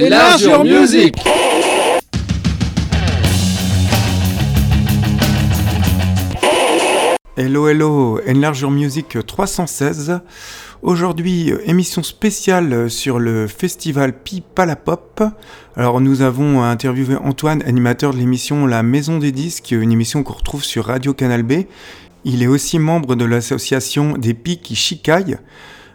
Enlarge your music Hello, hello, Enlarge Your Music 316. Aujourd'hui, émission spéciale sur le festival Pi Pop. Alors, nous avons interviewé Antoine, animateur de l'émission La Maison des Disques, une émission qu'on retrouve sur Radio Canal B. Il est aussi membre de l'association des Pics Chicaille.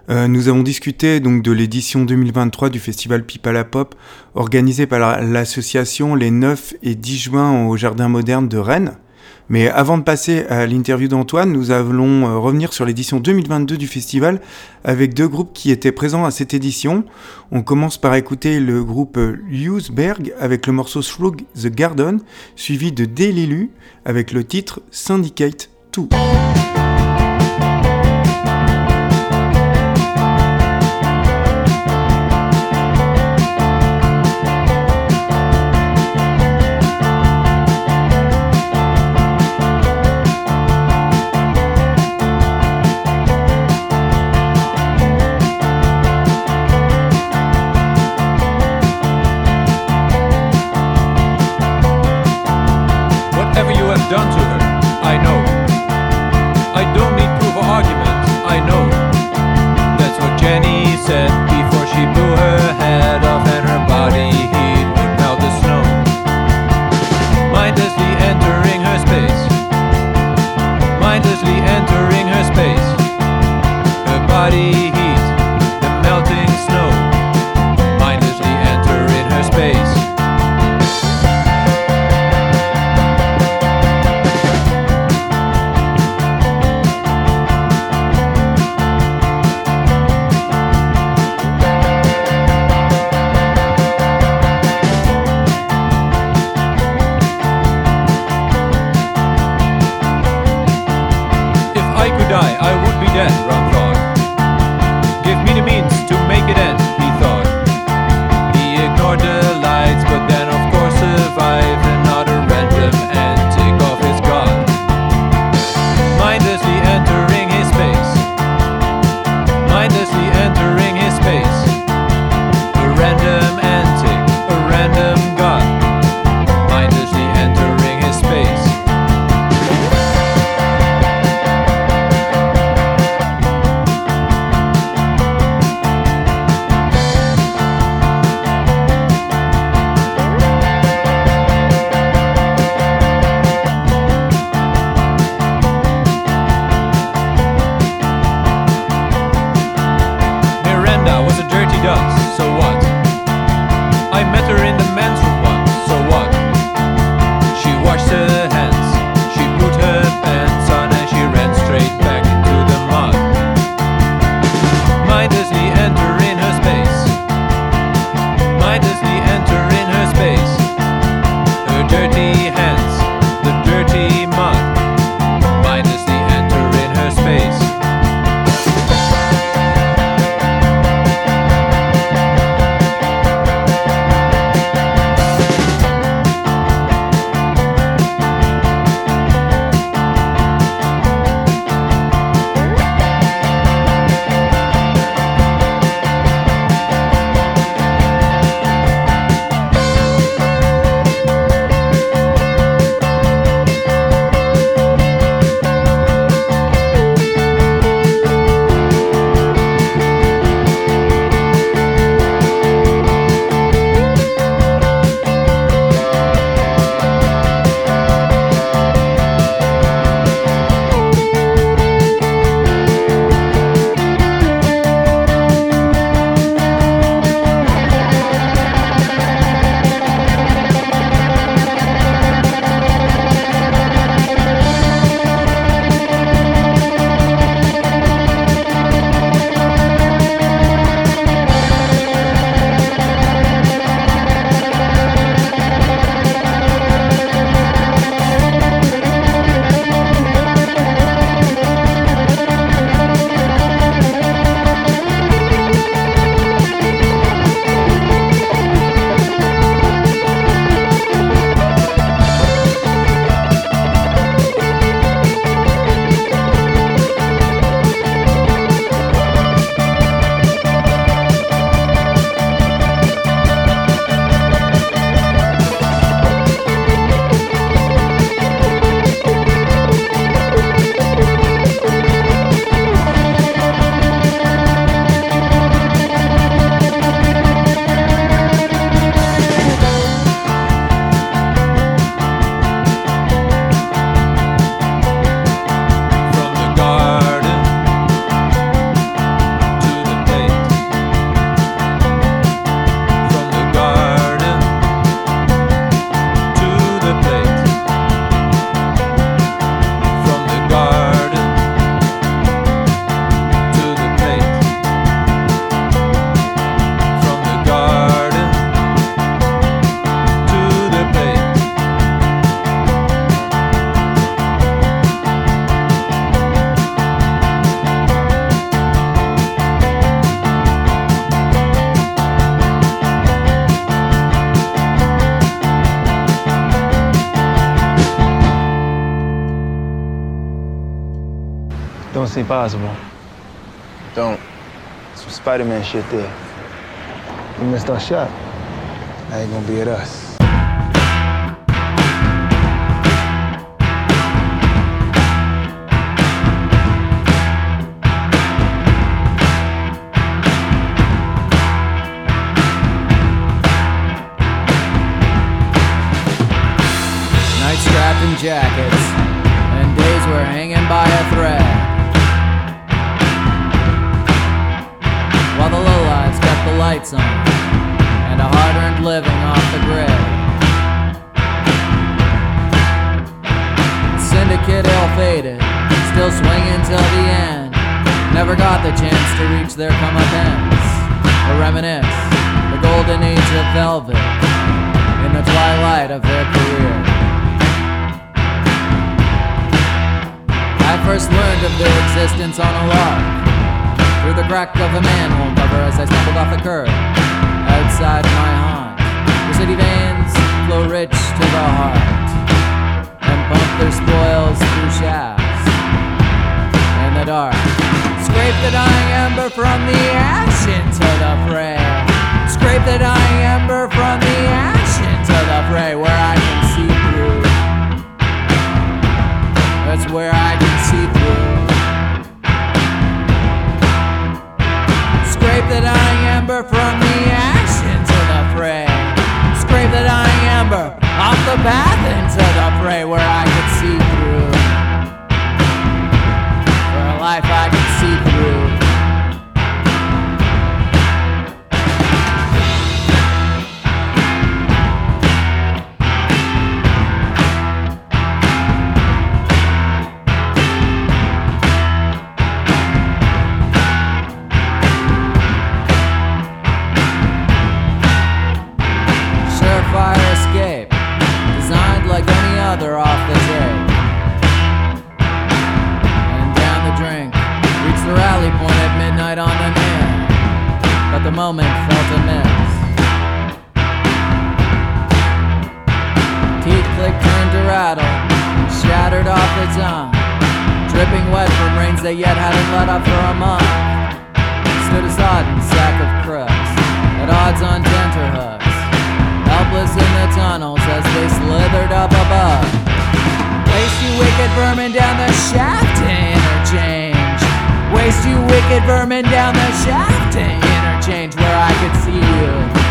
Euh, nous avons discuté donc de l'édition 2023 du festival Pipala Pop organisé par l'association les 9 et 10 juin au Jardin Moderne de Rennes. Mais avant de passer à l'interview d'Antoine, nous allons euh, revenir sur l'édition 2022 du festival avec deux groupes qui étaient présents à cette édition. On commence par écouter le groupe Hughesberg avec le morceau Slug the Garden, suivi de Delilu avec le titre Syndicate 2. Don't seem possible. Don't. Some Spider-Man shit there. We missed our shot. That ain't gonna be at us. Night strapped jackets, in the twilight of their career. I first learned of their existence on a lark through the crack of a manhole cover as I stumbled off the curb outside my haunt. The city veins flow rich to the heart and pump their spoils through shafts in the dark. Scrape the dying ember from the ash into the fray. Scrape the dying ember from the ash into the fray where I can see through. That's where I can see through. Scrape the dying ember from the ash into the fray. Scrape the dying ember off the path into the fray where I can see through. For a life I can see through. Other off the tape. And down the drink, reached the rally point at midnight on the nail. But the moment felt amiss. Teeth clicked, turned to rattle, shattered off the tongue. Dripping wet from rains that yet hadn't let up for a month. Stood a sodden sack of crooks, at odds on tenterhooks helpless in the tunnels as they slithered up above. Waste you wicked vermin down the shaft to interchange. Waste you wicked vermin down the shaft to interchange where I could see you.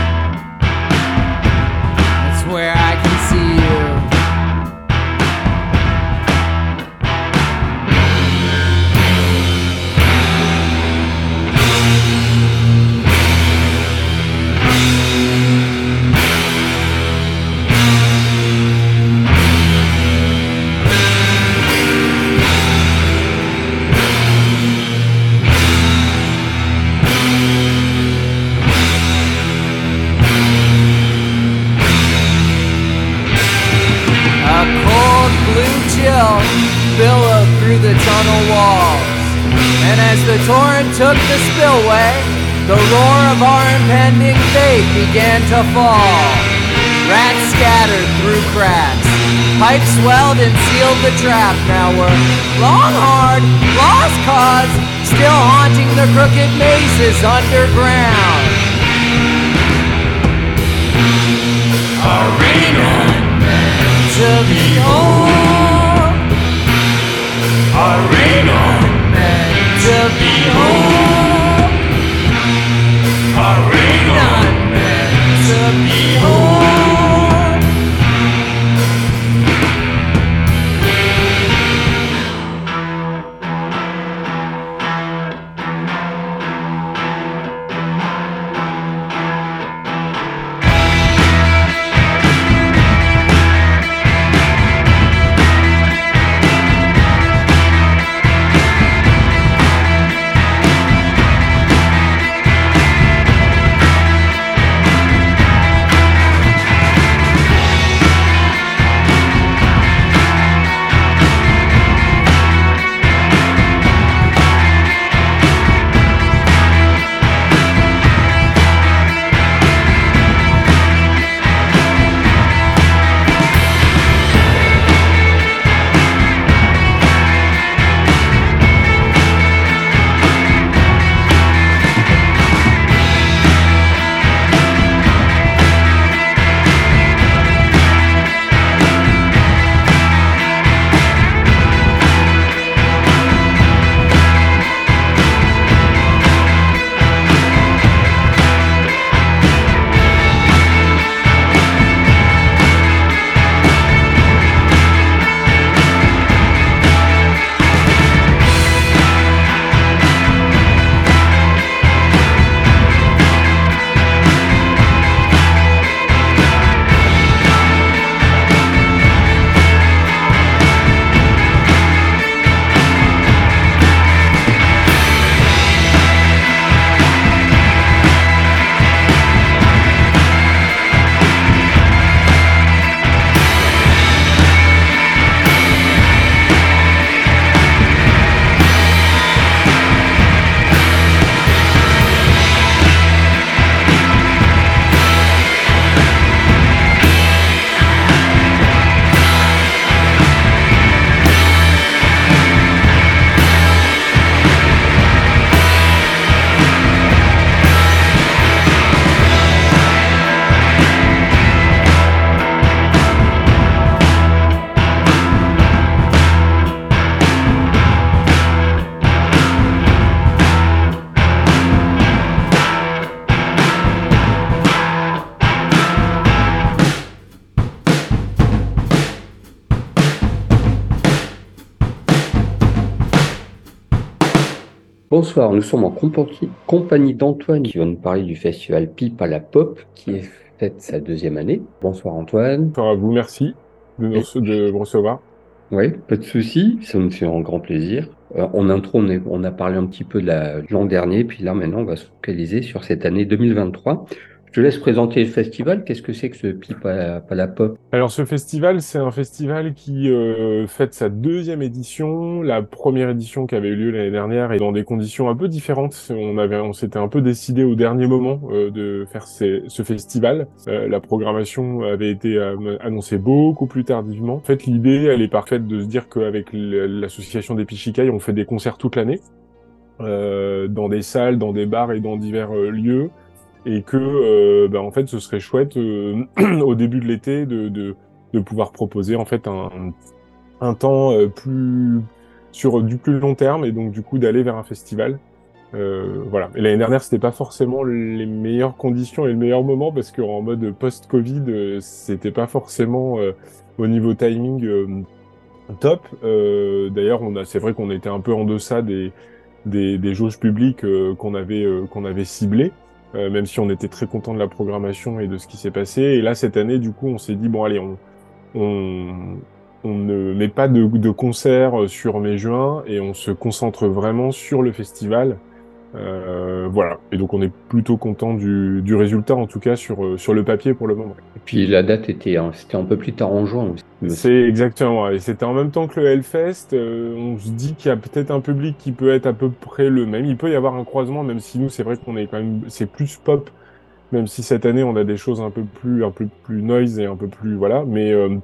Impending began to fall. Rats scattered through cracks. Pipes swelled and sealed the trap. Now we're long hard, lost cause, still haunting the crooked mazes underground. Arena to behold. Arena meant to behold. Arena to be home. Bonsoir, nous sommes en compagnie d'Antoine qui va nous parler du festival Pipe à la Pop qui est fête sa deuxième année. Bonsoir Antoine. Bonsoir à vous, merci de, me recevoir. Oui, pas de souci, ça me fait un grand plaisir. Euh, en intro, on, on, a parlé un petit peu de l'an dernier, puis là maintenant on va se focaliser sur cette année 2023. Je te laisse présenter le festival. Qu'est-ce que c'est que ce Pipe à, la Pop? Alors ce festival, c'est un festival qui euh, fête sa deuxième édition. La première édition qui avait eu lieu l'année dernière est dans des conditions un peu différentes. On avait, on s'était un peu décidé au dernier moment euh, de faire ce festival. Euh, la programmation avait été annoncée beaucoup plus tardivement. En fait, l'idée, elle est parfaite de se dire qu'avec l'association des Pichikai, on fait des concerts toute l'année. dans des salles, dans des bars et dans divers lieux et que euh, bah, en fait ce serait chouette euh, au début de l'été de, de, de, pouvoir proposer en fait un, un temps euh, plus sur du plus long terme et donc du coup d'aller vers un festival. Euh, voilà. Et l'année dernière c'était pas forcément les meilleures conditions et le meilleur moment parce qu'en mode post-Covid c'était pas forcément au niveau timing top. D'ailleurs on a c'est vrai qu'on était un peu en deçà des des, des jauges publiques qu'on avait qu'on avait ciblées. Euh, même si on était très content de la programmation et de ce qui s'est passé. Et là, cette année, du coup, on s'est dit, bon, allez, on, on, ne met pas de, de concert sur mai-juin et on se concentre vraiment sur le festival. Euh, voilà. Et donc on est plutôt content du, du, résultat, en tout cas sur, euh, sur le papier pour le moment. Et puis la date était, c'était un peu plus tard en juin. C'est exactement. Et c'était en même temps que le Hellfest. Euh, on se dit qu'il y a peut-être un public qui peut être à peu près le même. Il peut y avoir un croisement, même si nous, c'est vrai qu'on est quand même, c'est plus pop. Même si cette année on a des choses un peu plus, un peu plus noise et un peu plus voilà. Mais euh,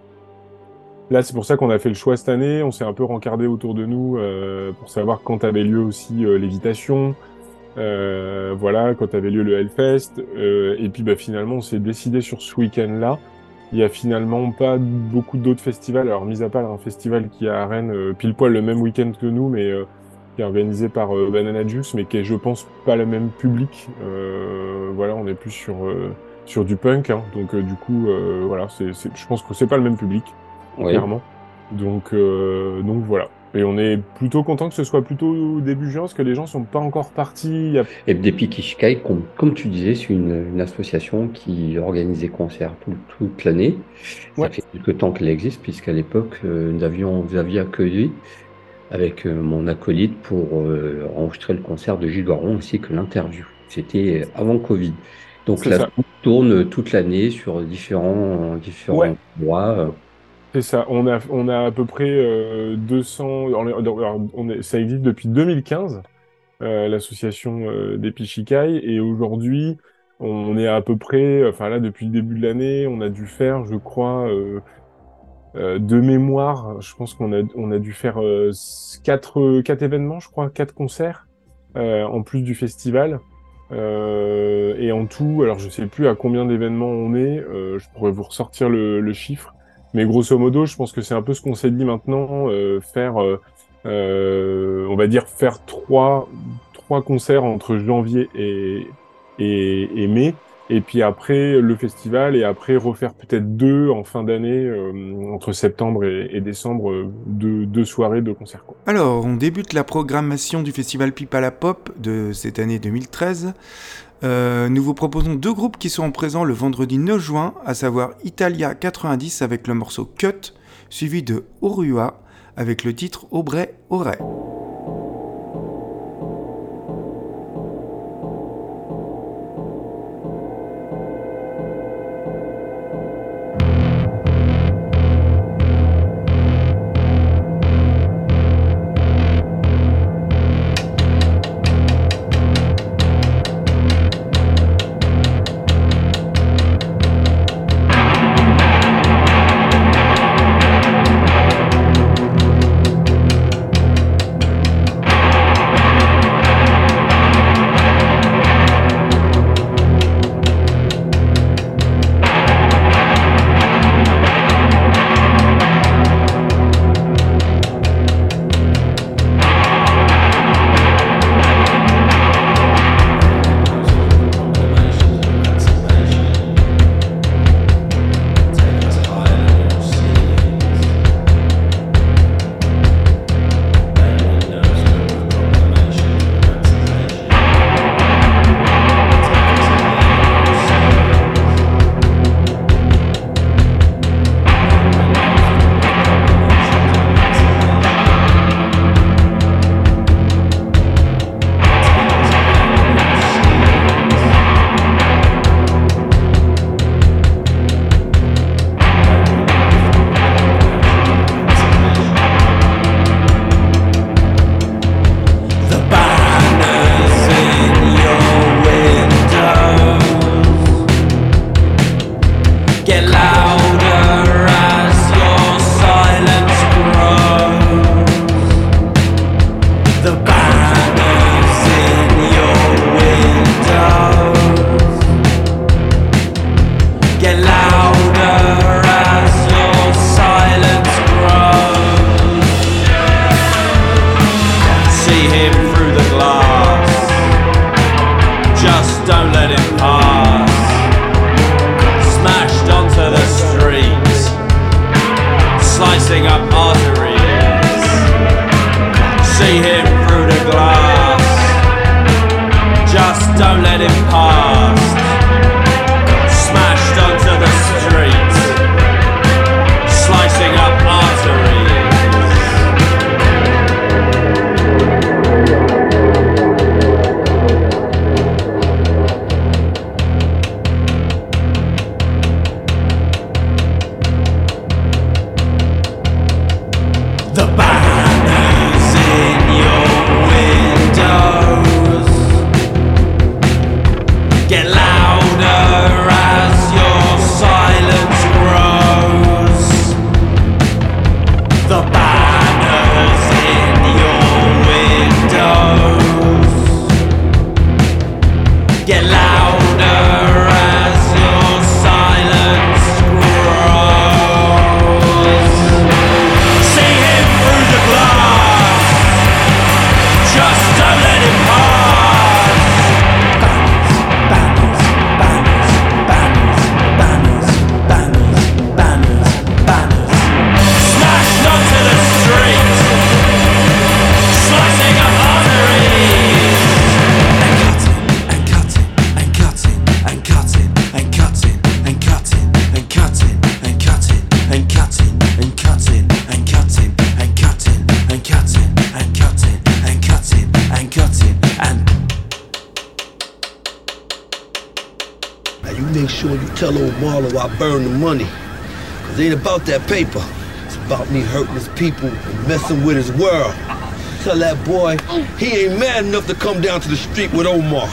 Là, c'est pour ça qu'on a fait le choix cette année. On s'est un peu rencardé autour de nous euh, pour savoir quand avait lieu aussi euh, l'évitation, euh, voilà, quand avait lieu le Hellfest. Euh, et puis bah, finalement, on s'est décidé sur ce week-end-là. Il y a finalement pas beaucoup d'autres festivals. Alors, mis à part un festival qui est à Rennes, euh, pile poil le même week-end que nous, mais euh, qui est organisé par Banana Juice, mais qui est, je pense, pas le même public. voilà, on est plus sur sur du punk, hein. donc du coup, voilà, c'est, je pense que c'est pas le même public, clairement. Donc, donc voilà. Et on est plutôt content que ce soit plutôt début juin, parce que les gens sont pas encore partis. Et Depikishikai, comme, comme tu disais, c'est une, une, association qui organise des concerts tout, toute l'année. Ça fait quelques temps qu'elle existe, puisqu'à l'époque, euh, nous avions, vous aviez accueilli avec euh, mon acolyte pour euh, enregistrer le concert de Gilles ainsi que l'interview. C'était avant Covid. Donc on tourne toute l'année sur différents, différents ouais. endroits. C'est ça. On a, on a à peu près euh, 200. On est, ça existe depuis 2015, euh, l'association euh, des Pichikai, et aujourd'hui, on est à peu près. Enfin là, depuis le début de l'année, on a dû faire, je crois, euh, euh, de mémoire. Je pense qu'on a, on a dû faire euh, quatre, quatre événements, je crois, quatre concerts en plus du festival. et en tout, alors je sais plus à combien d'événements on est. je pourrais vous ressortir le chiffre. Mais grosso modo, je pense que c'est un peu ce qu'on s'est dit maintenant, euh, faire, euh, euh, on va dire, faire trois, trois concerts entre janvier et, et, mai, et puis après le festival, et après refaire peut-être deux en fin d'année, entre septembre et, décembre, deux, deux, soirées de concerts. Quoi. Alors, on débute la programmation du festival Pipa la Pop de cette année 2013. Euh, nous vous proposons deux groupes qui seront présents le vendredi 9 juin, à savoir Italia 90 avec le morceau Cut, suivi de Orua avec le titre Aubrey Auray. About that paper. It's about me hurting his people and messing with his world. Tell that boy he ain't mad enough to come down to the street with Omar.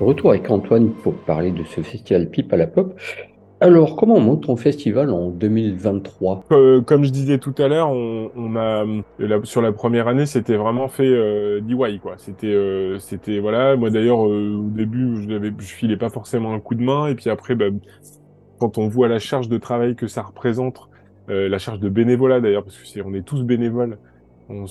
Retour avec Antoine pour parler de ce festival Pipe à la Pop. Alors, comment on monte ton festival en 2023 Euh, comme je disais tout à l'heure, on, a la- sur la première année, c'était vraiment fait euh, DIY quoi. C'était, euh, c'était voilà. Moi d'ailleurs, euh, au début, je je filais pas forcément un coup de main, et puis après, bah, quand on voit la charge de travail que ça représente, euh, la charge de bénévolat d'ailleurs, parce que c'est, on est tous bénévoles. On,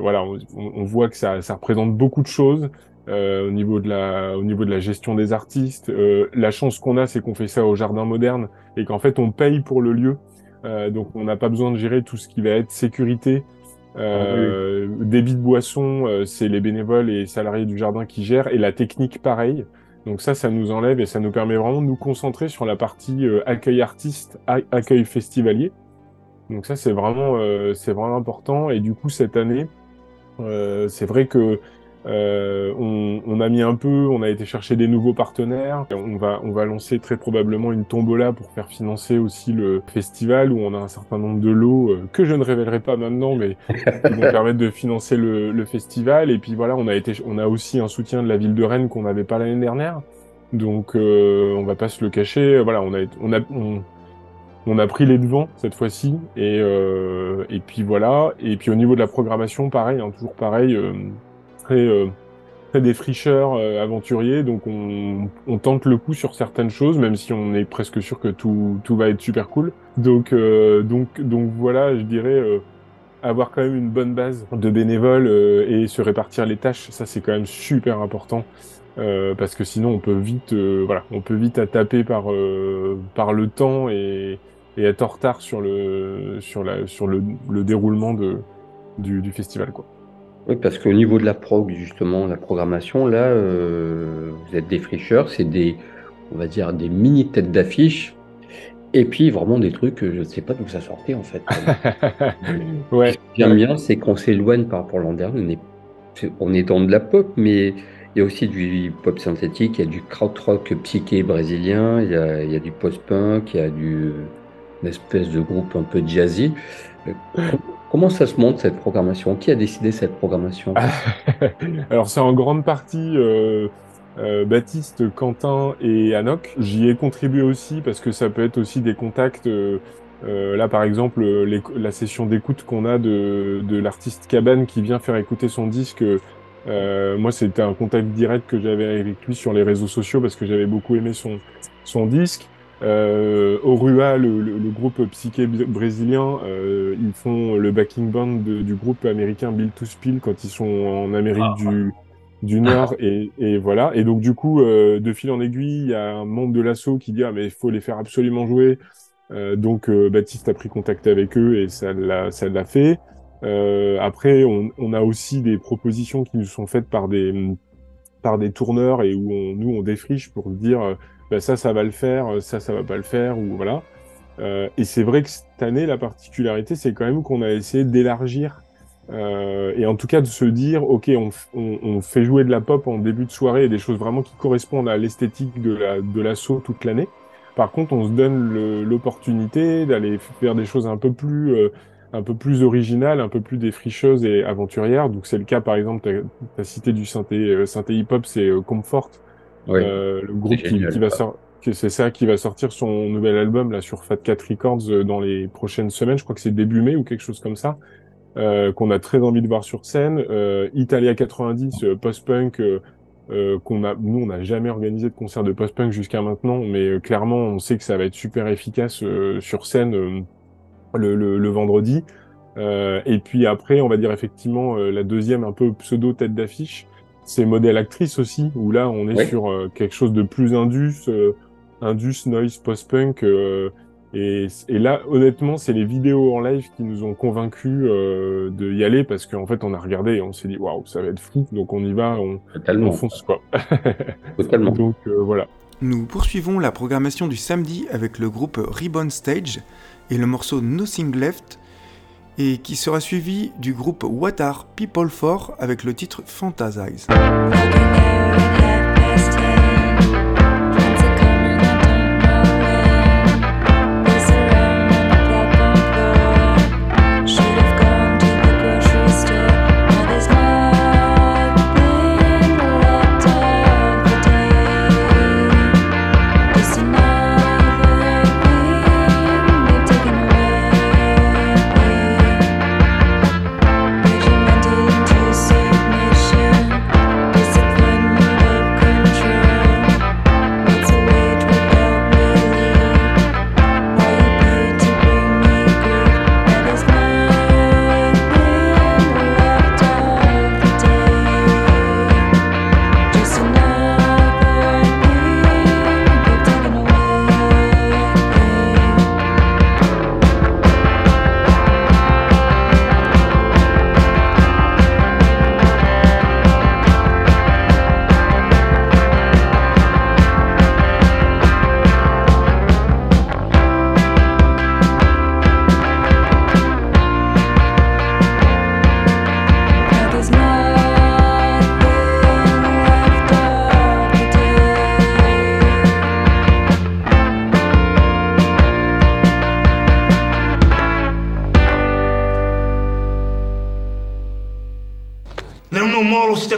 voilà, on, voit que ça représente beaucoup de choses. Euh, au niveau de la au niveau de la gestion des artistes. Euh, la chance qu'on a, c'est qu'on fait ça au jardin moderne et qu'en fait on paye pour le lieu, Euh, donc on n'a pas besoin de gérer tout ce qui va être sécurité. Euh, Débit de boisson, euh, c'est les bénévoles et salariés du jardin qui gèrent et la technique pareil. Donc ça, ça nous enlève et ça nous permet vraiment de nous concentrer sur la partie euh, accueil artiste, accueil festivalier. Donc ça, c'est vraiment, c'est vraiment important. Et du coup, cette année, c'est vrai que euh, on, on a mis un peu, on a été chercher des nouveaux partenaires. On va, on va lancer très probablement une tombola pour faire financer aussi le festival où on a un certain nombre de lots euh, que je ne révélerai pas maintenant, mais qui vont permettre de financer le, le festival. Et puis voilà, on a été, on a aussi un soutien de la ville de Rennes qu'on n'avait pas l'année dernière. Donc euh, on va pas se le cacher. Voilà, on a, on a, on, on a pris les devants cette fois-ci. Et, euh, et puis voilà. Et puis au niveau de la programmation, pareil, hein, toujours pareil, très, euh, très défricheur, euh, aventurier. Donc on, tente le coup sur certaines choses, même si on est presque sûr que tout, tout va être super cool. Donc, euh, donc, donc voilà, je dirais avoir quand même une bonne base de bénévoles et se répartir les tâches. Ça, c'est quand même super important. Parce que sinon on peut vite voilà on peut vite taper par par le temps et, être en retard sur le sur la sur le déroulement de du, du festival quoi. Oui, parce qu'au niveau de la prog, justement, la programmation, là, euh, vous êtes des fricheurs, c'est des, on va dire, des mini têtes d'affiche, et puis vraiment des trucs, que je ne sais pas d'où ça sortait, en fait. ouais. Ce qui vient bien, c'est qu'on s'éloigne par rapport à l'an dernier. On est, c'est- on est dans de la pop, mais il y a aussi du pop synthétique, il y a du krautrock psyché brésilien, il y a, il y a du post-punk, il y a du, une espèce de groupe un peu jazzy. Com- Comment ça se monte cette programmation? Qui a décidé cette programmation? Alors c'est en grande partie euh, euh, Baptiste, Quentin et Anouk. J'y ai contribué aussi parce que ça peut être aussi des contacts. euh, là par exemple, la session d'écoute qu'on a de, l'artiste Cabane qui vient faire écouter son disque. moi c'était un contact direct que j'avais avec lui sur les réseaux sociaux parce que j'avais beaucoup aimé son disque. Euh, Orua, le, le, le groupe psyché br- brésilien, euh, ils font le backing band de- du groupe américain Bill to Spill quand ils sont en Amérique du, du Nord et, et voilà. Et donc du coup, euh, de fil en aiguille, il y a un membre de l'assaut qui dit ah mais il faut les faire absolument jouer. Euh, donc euh, Baptiste a pris contact avec eux et ça l'a ça l'a fait. Euh, après, on, on a aussi des propositions qui nous sont faites par des par des tourneurs et où on, nous on défriche pour dire euh, bah, ça ça va le faire, ça ça va pas le faire ou voilà. Euh, et c'est vrai que cette année la particularité c'est quand même qu'on a essayé d'élargir euh, et en tout cas de se dire ok on, fait jouer de la pop en début de soirée et des choses vraiment qui correspondent à l'esthétique de la de l'assaut toute l'année. Par contre on se donne l'opportunité d'aller faire des choses un peu plus euh, un peu plus originales, un peu plus défricheuses et aventurières. Donc c'est le cas par exemple tu as cité du synthé euh, synthé hip hop c'est euh, Comfort Oui. euh, le groupe qui, va sortir, c'est ça qui va sortir son nouvel album là sur Fat Cat Records euh, dans les prochaines semaines. Je crois que c'est début mai ou quelque chose comme ça. Euh, qu'on a très envie de voir sur scène. Italia 90, euh, post-punk, qu'on a, nous on n'a jamais organisé de concert de post-punk jusqu'à maintenant, mais clairement on sait que ça va être super efficace sur scène le, le, le vendredi. Et puis après, on va dire effectivement la deuxième un peu pseudo tête d'affiche, c'est modèle actrice aussi, où là on est Ouais. sur euh, quelque chose de plus indus, euh, indus noise post-punk. euh, et, et là, honnêtement, c'est les vidéos en live qui nous ont convaincus euh, de y aller parce qu'en fait, on a regardé et on s'est dit waouh, ça va être fou. Donc on y va, on, Totalement. on fonce quoi. Totalement. Donc euh, voilà. Nous poursuivons la programmation du samedi avec le groupe Ribbon Stage et le morceau Nothing Left, et qui sera suivi du groupe What Are People For avec le titre Fantasize.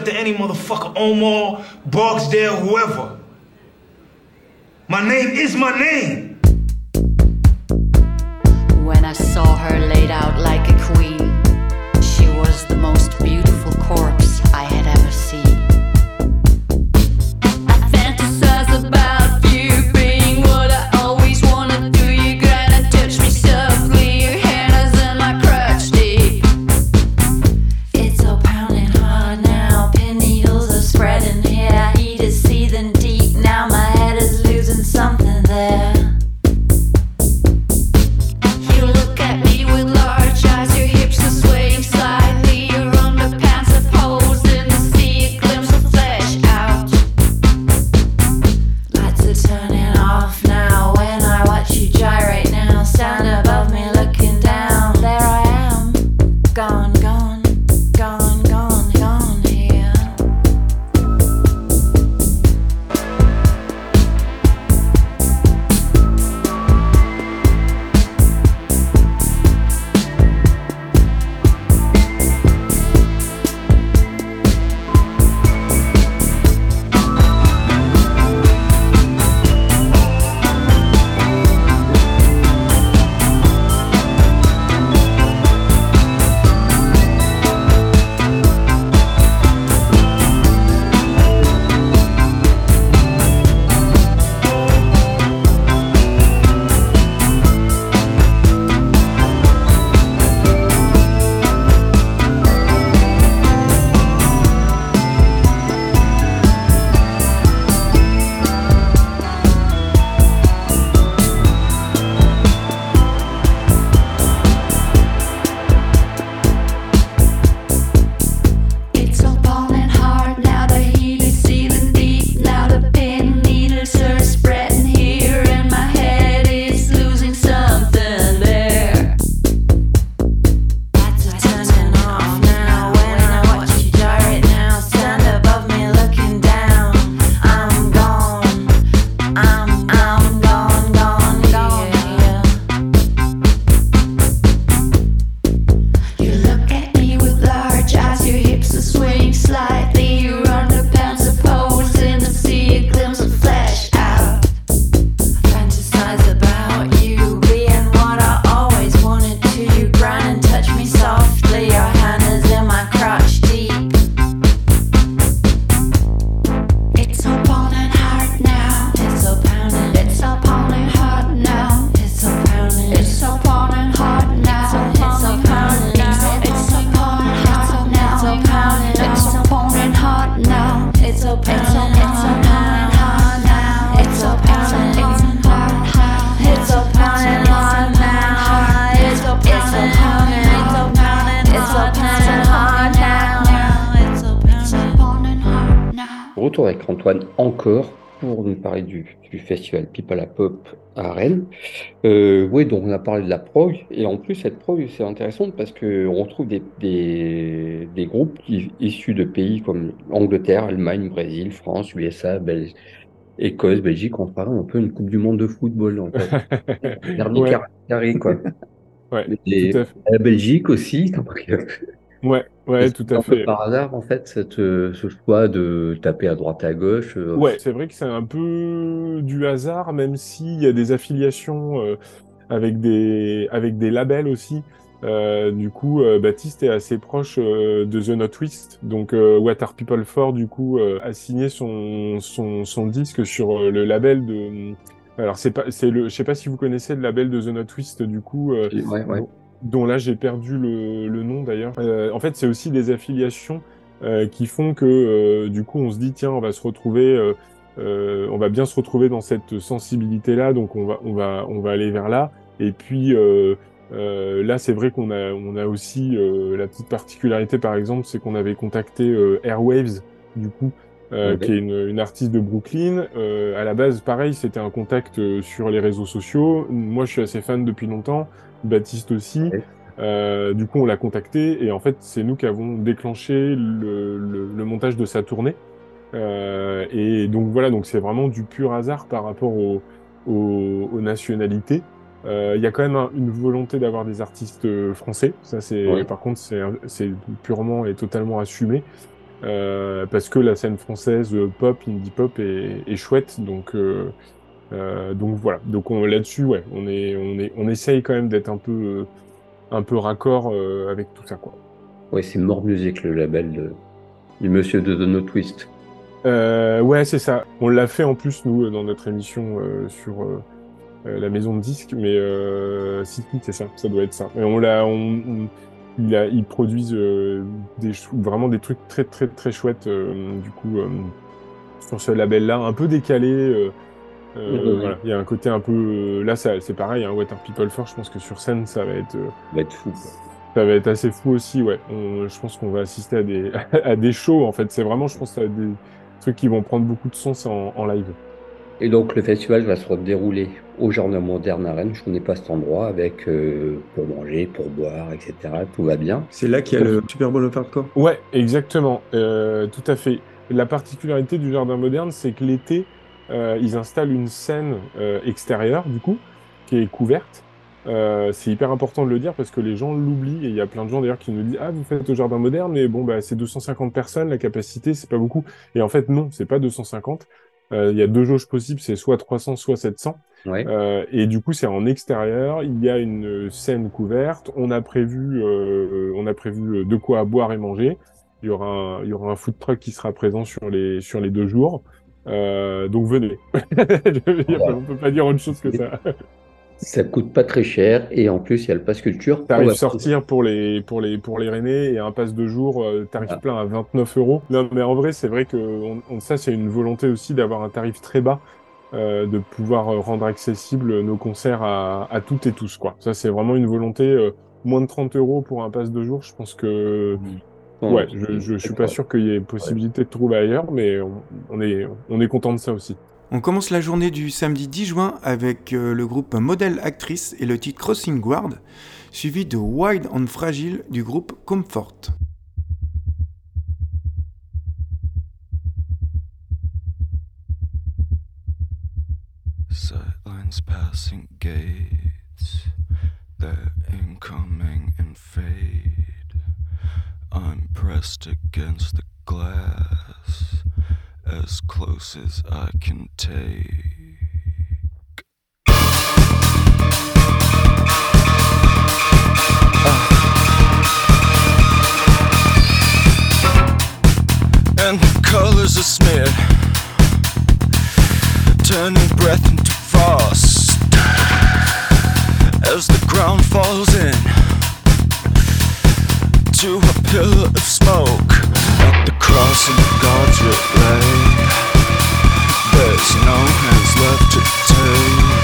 Step to any motherfucker, Omar, Barksdale, whoever. Retour avec Antoine encore pour nous parler du, du festival Pipa la Pop à Rennes. Euh, oui, donc on a parlé de la prog, et en plus cette prog c'est intéressant parce qu'on retrouve des, des, des groupes issus de pays comme Angleterre, Allemagne, Brésil, France, USA, Bel- Écosse, Belgique, on paraît un peu une Coupe du Monde de football en fait. Ouais. carré, quoi. Ouais, Et tout à fait. la Belgique aussi, donc, euh, Ouais, ouais, tout à un peu fait. par hasard en fait cette, ce choix de taper à droite à gauche. euh, Ouais, c'est vrai que c'est un peu du hasard, même s'il y a des affiliations euh, avec des avec des labels aussi. Euh, du coup, euh, Baptiste est assez proche de The Not Twist, donc What Are People For du coup a signé son son son disque sur le label de. Alors c'est pas c'est le je sais pas si vous connaissez le label de The Not Twist du coup. euh, Ouais, ouais. Dont, là j'ai perdu le, le nom d'ailleurs. Euh, en fait, c'est aussi des affiliations euh, qui font que euh, du coup on se dit tiens on va se retrouver, euh, euh, on va bien se retrouver dans cette sensibilité là, donc on va on va on va aller vers là. Et puis euh, euh, là c'est vrai qu'on a on a aussi euh, la petite particularité par exemple c'est qu'on avait contacté euh, Airwaves du coup. euh, Ouais. qui est une, une artiste de Brooklyn. Euh, à la base, pareil, c'était un contact sur les réseaux sociaux. Moi, je suis assez fan depuis longtemps. Baptiste aussi. Ouais. Euh, du coup, on l'a contacté et en fait, c'est nous qui avons déclenché le, le- le montage de sa tournée. Euh, et donc voilà, donc c'est vraiment du pur hasard par rapport au- au- aux nationalités. Euh, Il y a quand même un- une volonté d'avoir des artistes français. Ça, c'est Ouais. par contre, c'est purement et totalement assumé. parce que la scène française pop, indie pop est, est chouette. Donc, euh, donc voilà. Donc on- là-dessus, ouais, on est, on est, on essaye quand même d'être un peu, euh, un peu raccord euh, avec tout ça, quoi. Ouais, c'est More Music, le label de, du monsieur de Dono Twist. Euh, ouais, c'est ça. On l'a fait en plus nous dans notre émission sur la maison de disques, mais c'est ça. Ça doit être ça. Et on l'a, on, on- il a, ils produisent des vraiment des trucs très très très chouettes. du coup, sur ce label-là, un peu décalé. Euh, voilà, il y a un côté un peu. euh, là, c'est pareil. Hein, What Are People For Je pense que sur scène, ça va être. euh, Ça va être fou. ça va être assez fou aussi, ouais. On- je pense qu'on va assister à des, à des shows, en fait. C'est vraiment, je pense, à des trucs qui vont prendre beaucoup de sens en, en live. Et donc le festival va se dérouler au Jardin Moderne à Rennes. Je connais pas cet endroit avec euh, pour manger, pour boire, etc. Tout va bien. C'est là qu'il y a le Super Bowl of Hardcore. Ouais, exactement. Euh, tout à fait. La particularité du jardin moderne, c'est que l'été, euh, ils installent une scène euh, extérieure, du coup, qui est couverte. Euh, c'est hyper important de le dire parce que les gens l'oublient et il y a plein de gens d'ailleurs qui nous disent ah vous faites au jardin moderne mais bon bah c'est 250 personnes la capacité c'est pas beaucoup et en fait non c'est pas 250 Euh, il y a deux jauges possibles c'est soit 300 soit 700 Ouais. euh, et du coup, c'est en extérieur. Il y a une scène couverte. On a prévu, euh, on a prévu de quoi boire et manger. Il y aura un, il y aura un food truck qui sera présent sur les sur les deux jours. Euh, donc venez. On peut pas dire autre chose que ça. Ça coûte pas très cher et en plus il y a le pass culture. Tarif va- sortir pour les pour les pour les Rennais et un pass de jour euh, tarif Ah. plein à 29 euros. Non, mais en vrai, c'est vrai que on, on- ça, c'est une volonté aussi d'avoir un tarif très bas, euh, de pouvoir rendre accessible nos concerts à, à toutes et tous, quoi. Ça, c'est vraiment une volonté. euh, moins de 30 euros pour un pass de jour, je pense que Bon, ouais, je, je, je suis pas sûr qu'il y ait possibilité de trouver ailleurs, mais on, on est on est content de ça aussi. On commence la journée du samedi 10 juin avec euh, le groupe Model Actrice et le titre Crossing Guard, suivi de Wide and Fragile du groupe Comfort. Sightlines passing gates, they're incoming and fade. I'm pressed against the glass, as close as I can take. Ah. And the colors are smeared turning breath into frost as the ground falls in to a pillar of smoke at the cross and crossing God's relay. There's no hands left to take,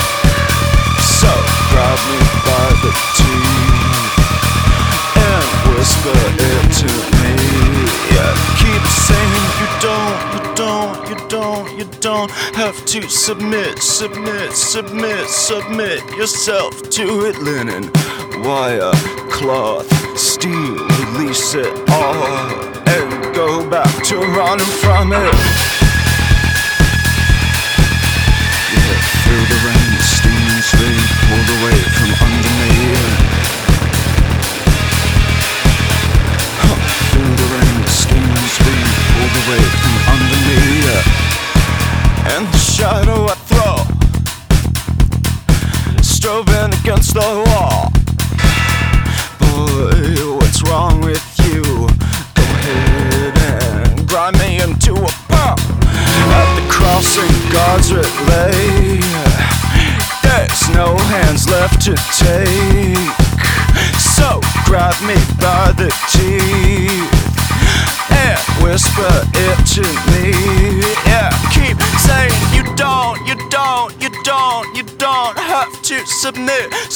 so grab me by the teeth and whisper it to me. Yeah, keep saying you don't, don't, you don't, you don't have to submit, submit, submit, submit yourself to it. Linen, wire, cloth, steel, release it all and go back to running from it.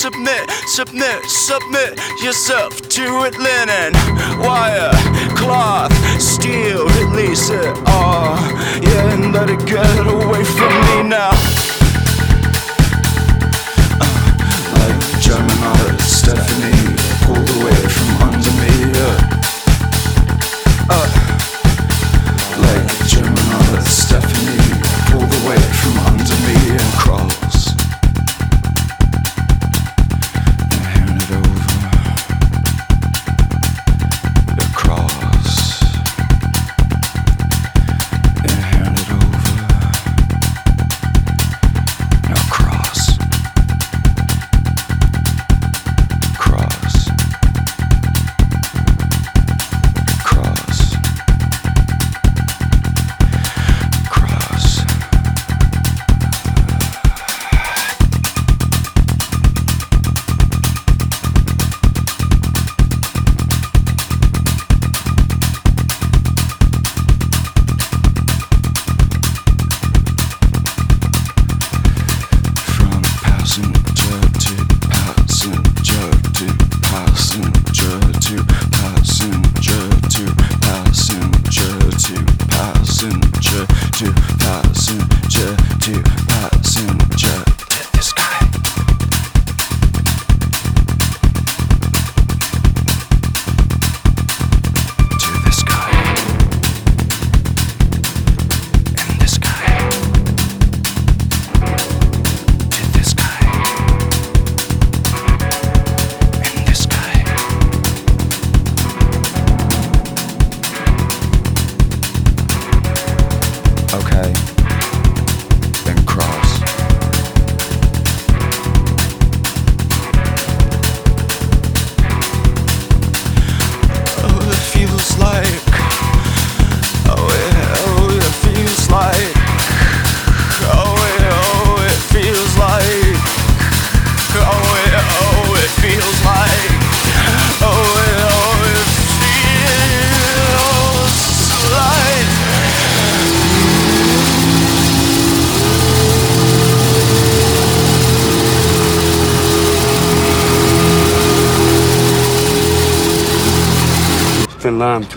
Submit, submit, submit, yourself to it. Linen, wire, cloth, steel, release it all. Yeah, and let it get away from me now. Uh, like German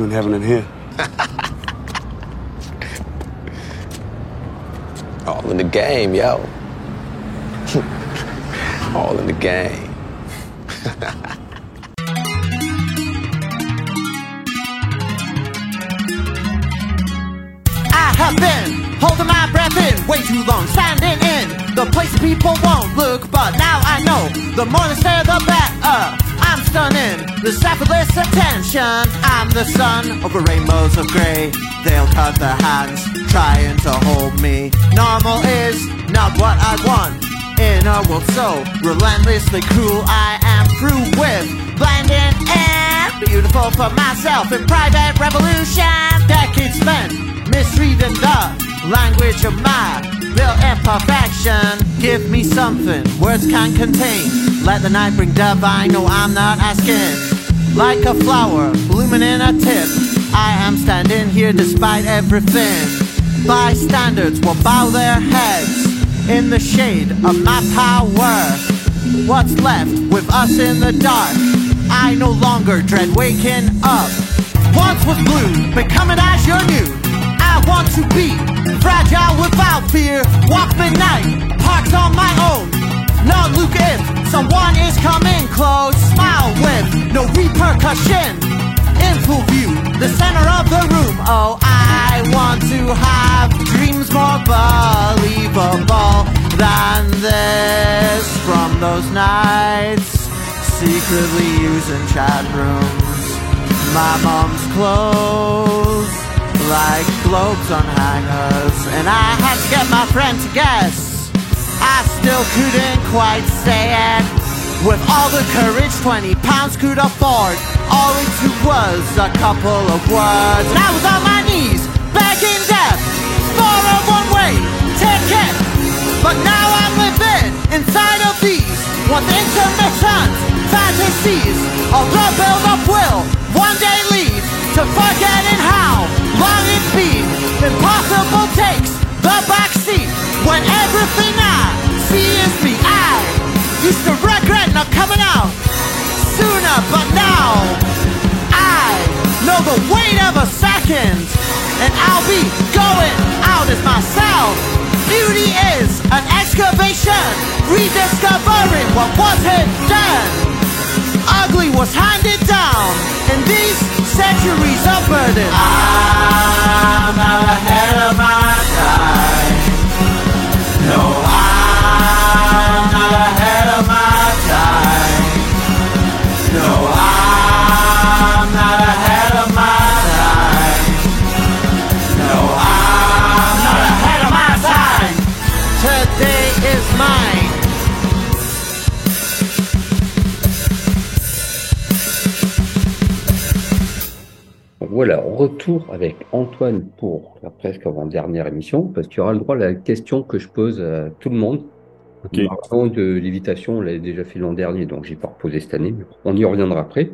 between heaven and here. All in the game, yo. All in the game. I have been holding my breath in way too long, standing in the place people won't look. But now I know the more they stare, the better. Stunning the effortless attention. I'm the son over rainbows of gray. They'll cut their hands trying to hold me. Normal is not what I want. In a world so relentlessly cruel, I am through with blinding and beautiful for myself in private revolution. Decades spent misreading the language of my real imperfection. Give me something words can't contain. Let the night bring dove. I know I'm not asking. Like a flower blooming in a tip, I am standing here despite everything. Bystanders will bow their heads in the shade of my power. What's left with us in the dark? I no longer dread waking up. Once was blue, becoming as you're new. I want to be fragile without fear. Walk midnight, parked on my own. Not look if someone is coming close. Smile with no repercussion. In full view, the center of the room. Oh, I want to have dreams more believable than this. From those nights, secretly using chat rooms. My mom's clothes like globes on hangers, and I had to get my friend to guess. I still couldn't quite say it. With all the courage 20 pounds could afford, all it took was a couple of words. And I was on my knees, begging death for a one way ticket. But now I'm living inside of these one intermittent fantasies of the build up will one day lead to forgetting Impossible takes the backseat when everything I see is me. I used to regret not coming out sooner, but now I know the weight of a second, and I'll be going out as myself. Beauty is an excavation, rediscovering what wasn't done. Ugly was handed down in these centuries of burden. I'm ahead of my Voilà, retour avec Antoine pour la presque avant-dernière émission, parce qu'il y aura le droit à la question que je pose à tout le monde. Ok. La raison de l'évitation, on l'avait déjà fait l'an dernier, donc j'ai pas reposé cette année, mais on y reviendra après.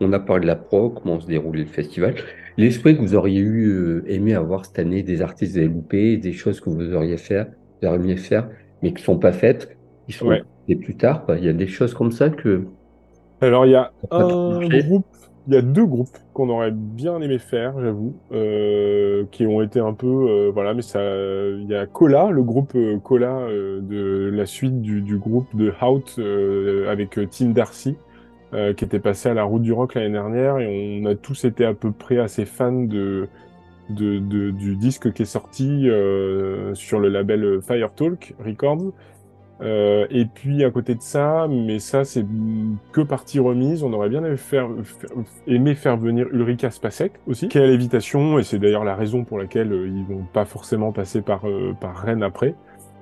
On a parlé de la pro, comment se déroulait le festival. Les souhaits que vous auriez eu euh, aimé avoir cette année, des artistes que vous avez loupés, des choses que vous auriez faire, vous auriez aimé faire, mais qui sont pas faites, qui sont Ouais. faites plus tard. quoi. Il y a des choses comme ça que Alors, il y a un groupe, il y a deux groupes qu'on aurait bien aimé faire, j'avoue, euh, qui ont été un peu, euh, voilà, mais ça, il y a Cola, le groupe euh, Cola de la suite du, groupe de Hout avec Tim Darcy, qui était passé à la Route du Rock l'année dernière, et on a tous été à peu près assez fans de, du disque qui est sorti sur le label Fire Talk Records. Euh, et puis à côté de ça, mais ça c'est que partie remise, on aurait bien aimé faire, venir Ulrika Spacek aussi, qui est à l'évitation, et c'est d'ailleurs la raison pour laquelle euh, ils vont pas forcément passer par, euh, par Rennes après.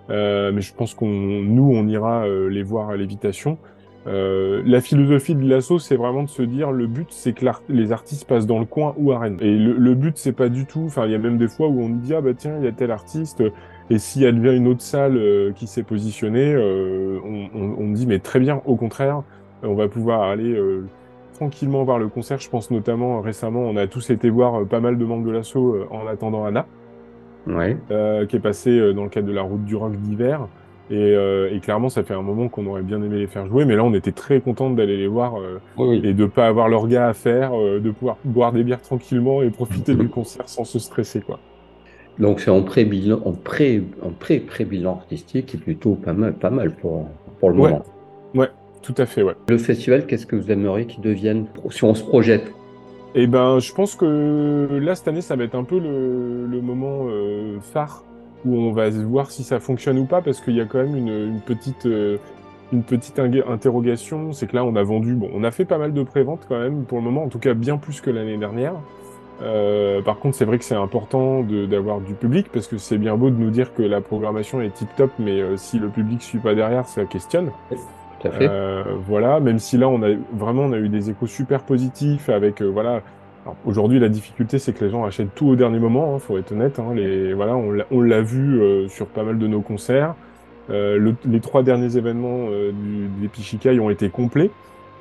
Euh, mais je pense qu'on nous on ira euh, les voir à l'évitation. La philosophie de l'assaut, c'est vraiment de se dire le but, c'est que les artistes passent dans le coin ou à Rennes. Et le, le but, c'est pas du tout. Enfin, il y a même des fois où on dit ah bah tiens, il y a tel artiste. Et s'il y a devient une autre salle euh, qui s'est positionnée, euh, on, on, on dit mais très bien. Au contraire, on va pouvoir aller euh, tranquillement voir le concert. Je pense notamment récemment, on a tous été voir euh, pas mal de membres de l'assaut euh, en attendant Anna Ouais. euh, qui est passé euh, dans le cadre de la route du rock d'hiver. Et, euh, et clairement, ça fait un moment qu'on aurait bien aimé les faire jouer, mais là, on était très content d'aller les voir euh, oui. et de pas avoir leur gars à faire, euh, de pouvoir boire des bières tranquillement et profiter du concert sans se stresser, quoi. Donc c'est en pré-bilan, en pré, en pré-pré-bilan artistique qui est plutôt pas mal, pas mal pour, pour le Ouais. moment. Ouais, tout à fait, ouais. Le festival, qu'est-ce que vous aimeriez qu'il devienne si on se projette? Et ben, je pense que là, cette année, ça va être un peu le, le moment euh, phare où on va voir si ça fonctionne ou pas, parce qu'il y a quand même une, une petite, euh, une petite ingue- interrogation. C'est que là, on a vendu, bon, on a fait pas mal de préventes quand même pour le moment, en tout cas bien plus que l'année dernière. Euh, par contre, c'est vrai que c'est important d'avoir du public, parce que c'est bien beau de nous dire que la programmation est tip top, mais euh, si le public suit pas derrière, ça questionne. Tout à fait. Euh, voilà, même si là on a vraiment on a eu des échos super positifs avec euh, voilà. Aujourd'hui, la difficulté, c'est que les gens achètent tout au dernier moment. Hein, faut être honnête. Hein, les voilà, on l'a- on l'a vu euh, sur pas mal de nos concerts. Euh, le- les trois derniers événements euh, du, des Pichikai ont été complets,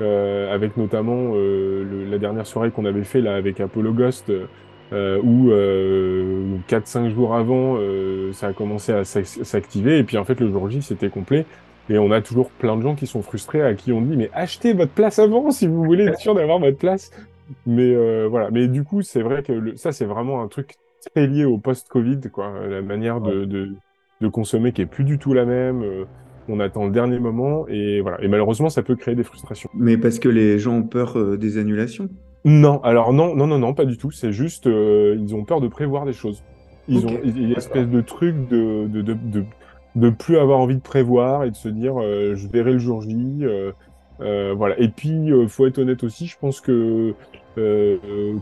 avec notamment euh, le- la dernière soirée qu'on avait fait là avec Apollo Ghost, euh, où euh, 4-5 jours avant, euh, ça a commencé à s'ac- s'activer, et puis en fait le jour J, c'était complet. Et on a toujours plein de gens qui sont frustrés, à qui on dit mais achetez votre place avant si vous voulez être sûr d'avoir votre place. Mais euh, voilà. Mais du coup, c'est vrai que le- ça, c'est vraiment un truc très lié au post-Covid, quoi. La manière de, de, de consommer qui est plus du tout la même. On attend le dernier moment et voilà. Et malheureusement, ça peut créer des frustrations. Mais parce que les gens ont peur euh, des annulations. Non, alors non, non, non, non, pas du tout. C'est juste, euh, ils ont peur de prévoir des choses. Ils ont, il y a une espèce de truc de, de, de, de, de plus avoir envie de prévoir et de se dire, euh, je verrai le jour J. voilà. Et puis, faut être honnête aussi, je pense que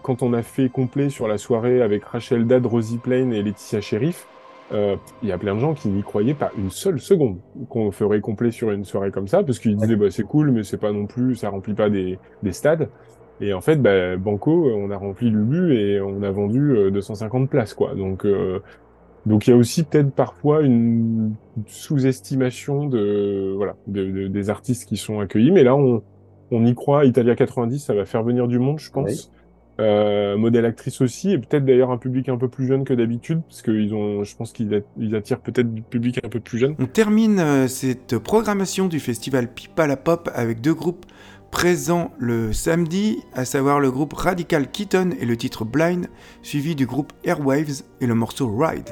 quand on a fait complet sur la soirée avec Rachel Dad, Rosie Plain et Laetitia Sheriff, il y a plein de gens qui n'y croyaient pas une seule seconde qu'on ferait complet sur une soirée comme ça, parce qu'ils disaient bah, c'est cool, mais c'est pas non plus, ça remplit pas des, des stades. Et en fait, bah, Banco, on a rempli l'Ubu et on a vendu euh, 250 places, quoi. Donc, euh, donc il y a aussi peut-être parfois une sous-estimation de, voilà, de, de- des artistes qui sont accueillis. Mais là, on, on y croit. Italia 90, ça va faire venir du monde, je pense. Euh, modèle actrice aussi, et peut-être d'ailleurs un public un peu plus jeune que d'habitude, parce qu'ils ont, je pense qu'ils at- ils attirent peut-être du public un peu plus jeune. On termine euh, cette programmation du festival Pipa la Pop avec deux groupes présents le samedi, à savoir le groupe Radical Kitten et le titre Blind, suivi du groupe Airwaves et le morceau Ride.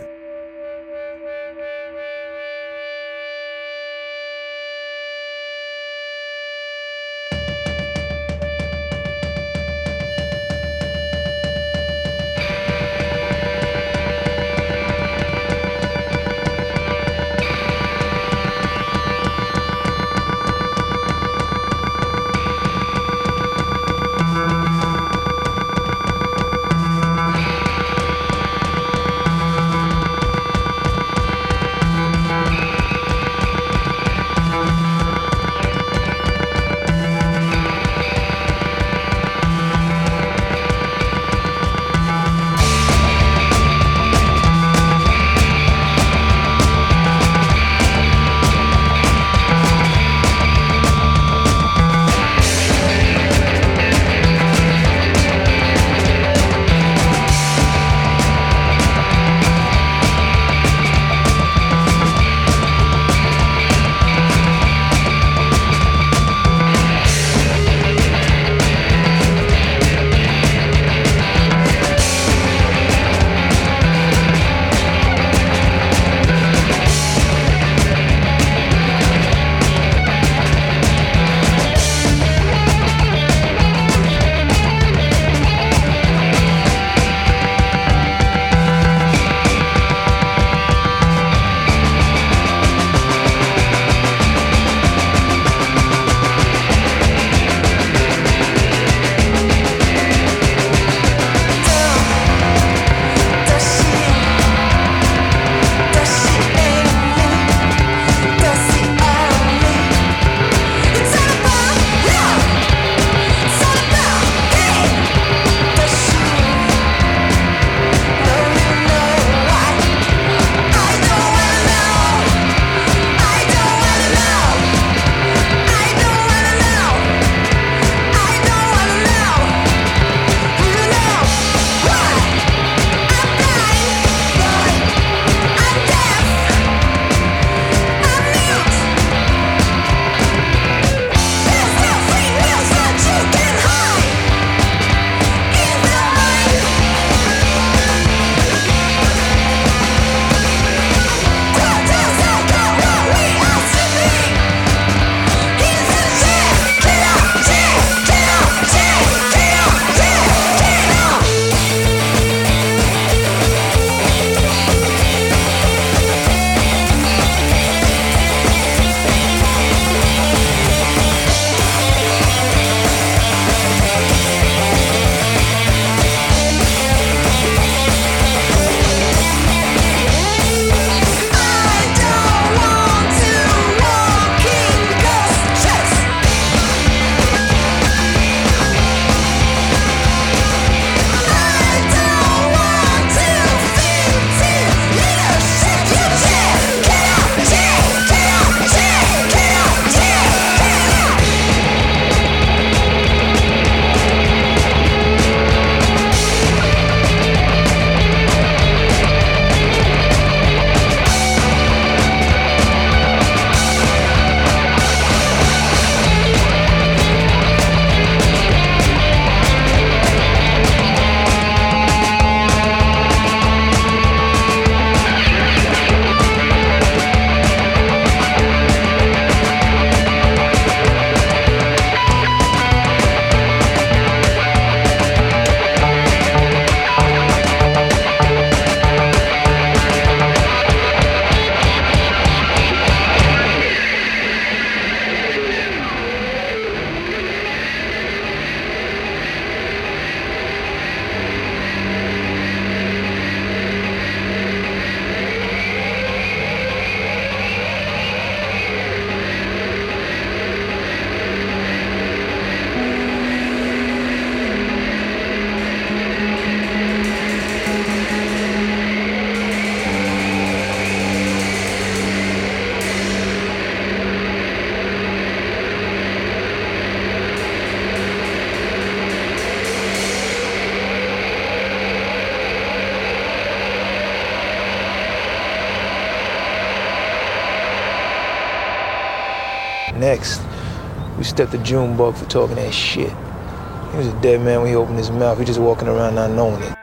Stepped to Junebug for talking that shit. He was a dead man when he opened his mouth. He just walking around not knowing it.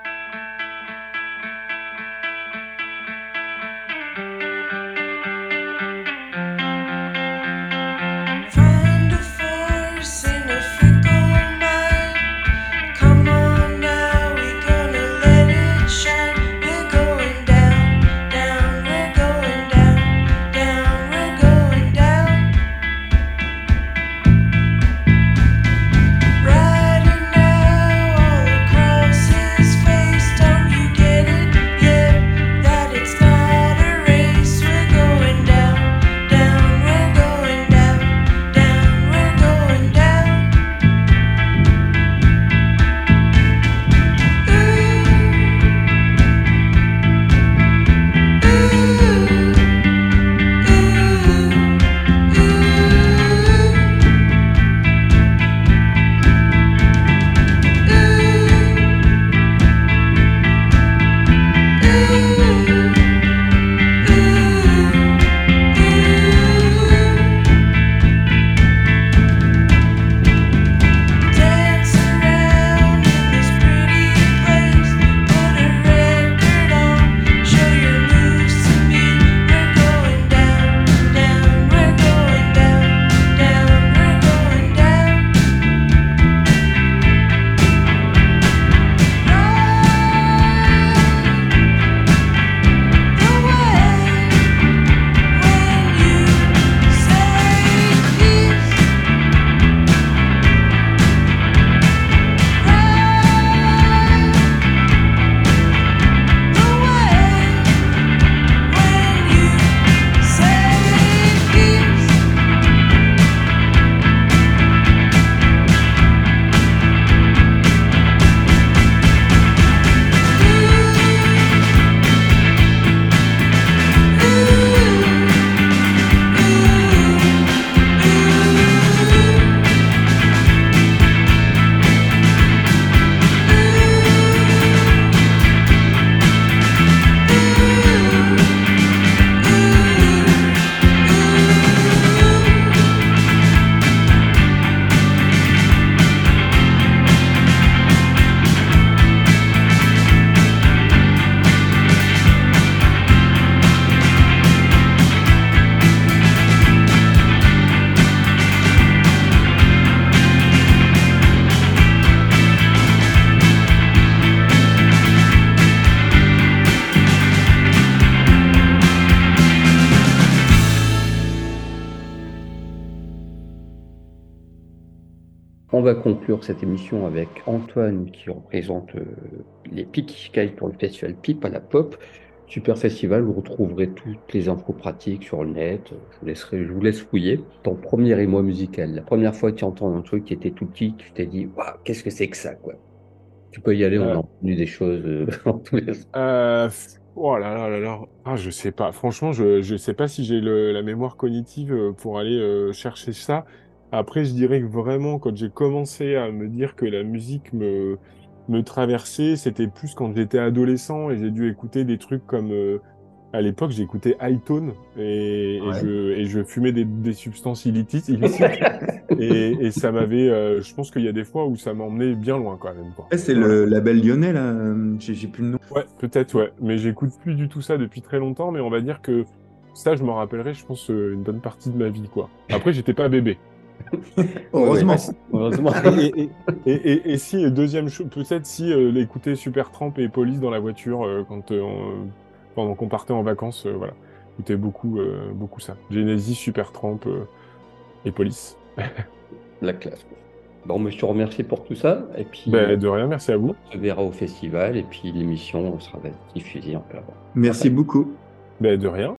Va conclure cette émission avec Antoine qui représente euh, les Pics Sky pour le festival Pipe à la Pop. Super festival, vous retrouverez toutes les infos pratiques sur le net. Je vous, laisserai, je vous laisse fouiller. Ton premier émoi musical, la première fois que tu entends un truc qui était tout petit, tu t'es dit, waouh, qu'est-ce que c'est que ça, quoi? Tu peux y aller, on Ouais. a entendu des choses euh, dans tous les Euh, oh là là là là. Ah, je sais pas. Franchement, je, je sais pas si j'ai la mémoire cognitive euh, pour aller euh, chercher ça. Après, je dirais que vraiment, quand j'ai commencé à me dire que la musique me, me traversait, c'était plus quand j'étais adolescent et j'ai dû écouter des trucs comme. euh, à l'époque, j'écoutais Hightone et, et Ouais. je, et je fumais des, des substances illicites. et, et ça m'avait. euh, je pense qu'il y a des fois où ça m'emmenait bien loin quand même. Ouais, c'est le label lyonnais, là. euh, J'ai plus le nom. Ouais, peut-être, ouais. Mais j'écoute plus du tout ça depuis très longtemps, mais on va dire que ça, je m'en rappellerai, je pense, une bonne partie de ma vie, quoi. Après, j'étais pas bébé. Heureusement. Heureusement. Et, et, et, et- et si, euh, deuxième chose, peut-être si euh, l'écouter Super Tramp et Police dans la voiture euh, quand, euh, on- pendant qu'on partait en vacances, euh, voilà. J'écoutais beaucoup, euh, beaucoup ça. Genesis, Super Tramp euh, et Police. La classe. Bon, te remercie pour tout ça. Et puis, Ben, de rien, merci à vous. on se verra au festival. Et puis, l'émission sera diffusée en avant. Merci beaucoup. Ben, de rien.